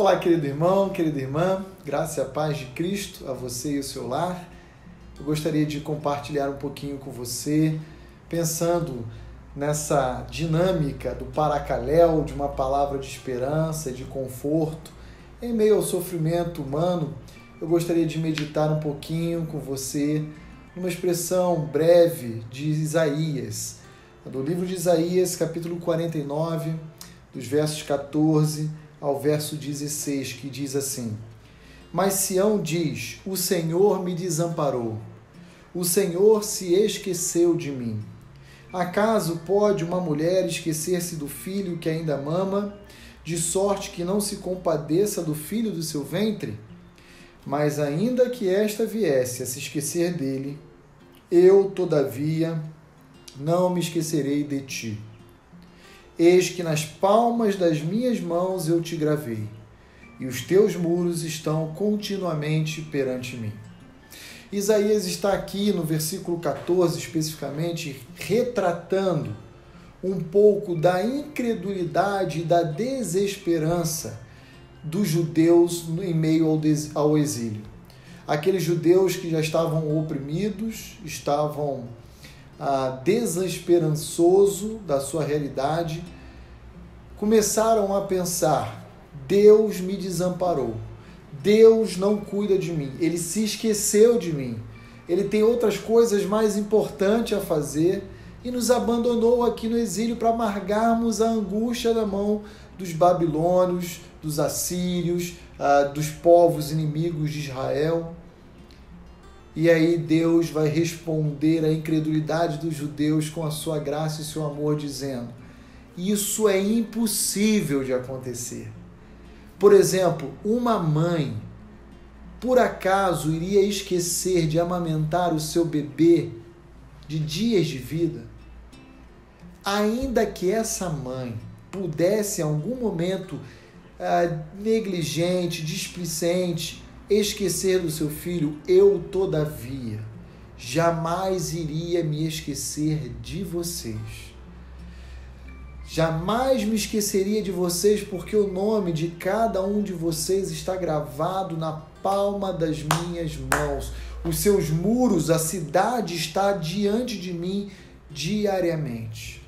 Olá, querido irmão, querida irmã, graça e paz de Cristo a você e o seu lar. Eu gostaria de compartilhar um pouquinho com você, pensando nessa dinâmica do paracaléu, de uma palavra de esperança de conforto. Em meio ao sofrimento humano, eu gostaria de meditar um pouquinho com você numa expressão breve de Isaías, do livro de Isaías, capítulo 49, dos versos 14 ao verso 16, que diz assim: Mas Sião diz: O Senhor me desamparou, o Senhor se esqueceu de mim. Acaso pode uma mulher esquecer-se do filho que ainda mama, de sorte que não se compadeça do filho do seu ventre? Mas ainda que esta viesse a se esquecer dele, eu, todavia, não me esquecerei de ti. Eis que nas palmas das minhas mãos eu te gravei, e os teus muros estão continuamente perante mim. Isaías está aqui no versículo 14, especificamente, retratando um pouco da incredulidade e da desesperança dos judeus em meio ao exílio. Aqueles judeus que já estavam oprimidos, estavam ah, desesperançoso da sua realidade, começaram a pensar: Deus me desamparou, Deus não cuida de mim, ele se esqueceu de mim, ele tem outras coisas mais importantes a fazer e nos abandonou aqui no exílio para amargarmos a angústia da mão dos babilônios, dos assírios, ah, dos povos inimigos de Israel. E aí Deus vai responder à incredulidade dos judeus com a sua graça e seu amor, dizendo: Isso é impossível de acontecer. Por exemplo, uma mãe, por acaso, iria esquecer de amamentar o seu bebê de dias de vida? Ainda que essa mãe pudesse em algum momento ah, negligente, displicente, esquecer do seu filho, eu, todavia, jamais iria me esquecer de vocês. Jamais me esqueceria de vocês, porque o nome de cada um de vocês está gravado na palma das minhas mãos. Os seus muros, a cidade está diante de mim diariamente.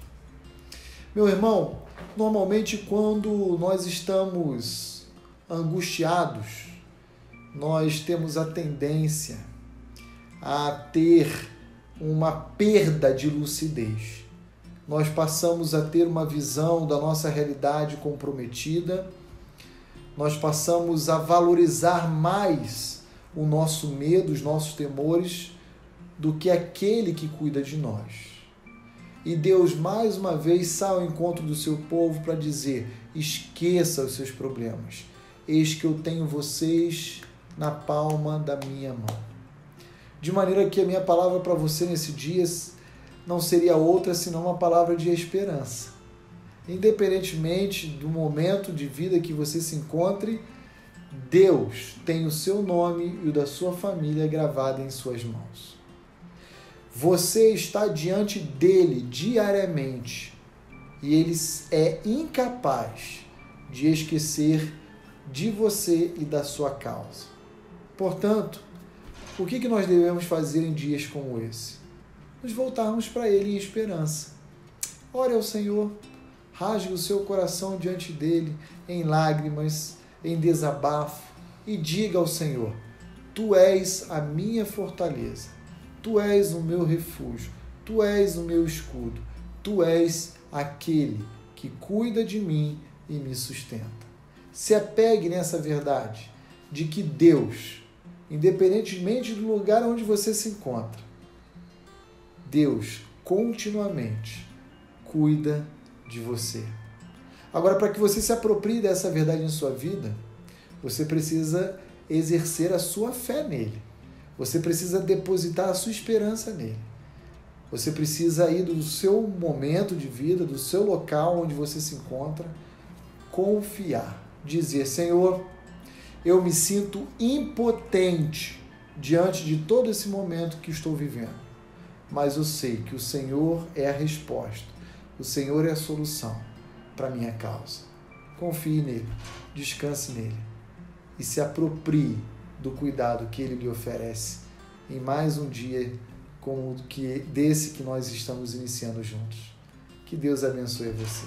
Meu irmão, normalmente quando nós estamos angustiados, nós temos a tendência a ter uma perda de lucidez. Nós passamos a ter uma visão da nossa realidade comprometida, nós passamos a valorizar mais o nosso medo, os nossos temores, do que aquele que cuida de nós. E Deus mais uma vez sai ao encontro do seu povo para dizer: esqueça os seus problemas, eis que eu tenho vocês na palma da minha mão. De maneira que a minha palavra para você nesse dia não seria outra senão uma palavra de esperança. Independentemente do momento de vida que você se encontre, Deus tem o seu nome e o da sua família gravado em suas mãos. Você está diante dele diariamente e ele é incapaz de esquecer de você e da sua causa. Portanto, o que nós devemos fazer em dias como esse? Nos voltarmos para Ele em esperança. Ore ao Senhor, rasgue o seu coração diante dele em lágrimas, em desabafo e diga ao Senhor: Tu és a minha fortaleza, Tu és o meu refúgio, Tu és o meu escudo, Tu és aquele que cuida de mim e me sustenta. Se apegue nessa verdade de que Deus independentemente do lugar onde você se encontra. Deus continuamente cuida de você. Agora, para que você se aproprie dessa verdade em sua vida, você precisa exercer a sua fé nele. Você precisa depositar a sua esperança nele. Você precisa ir do seu momento de vida, do seu local onde você se encontra, confiar, dizer: Senhor, eu me sinto impotente diante de todo esse momento que estou vivendo. Mas eu sei que o Senhor é a resposta, o Senhor é a solução para minha causa. Confie nele. descanse nele e se aproprie do cuidado que ele lhe oferece em mais um dia como que desse que nós estamos iniciando juntos. Que Deus abençoe você.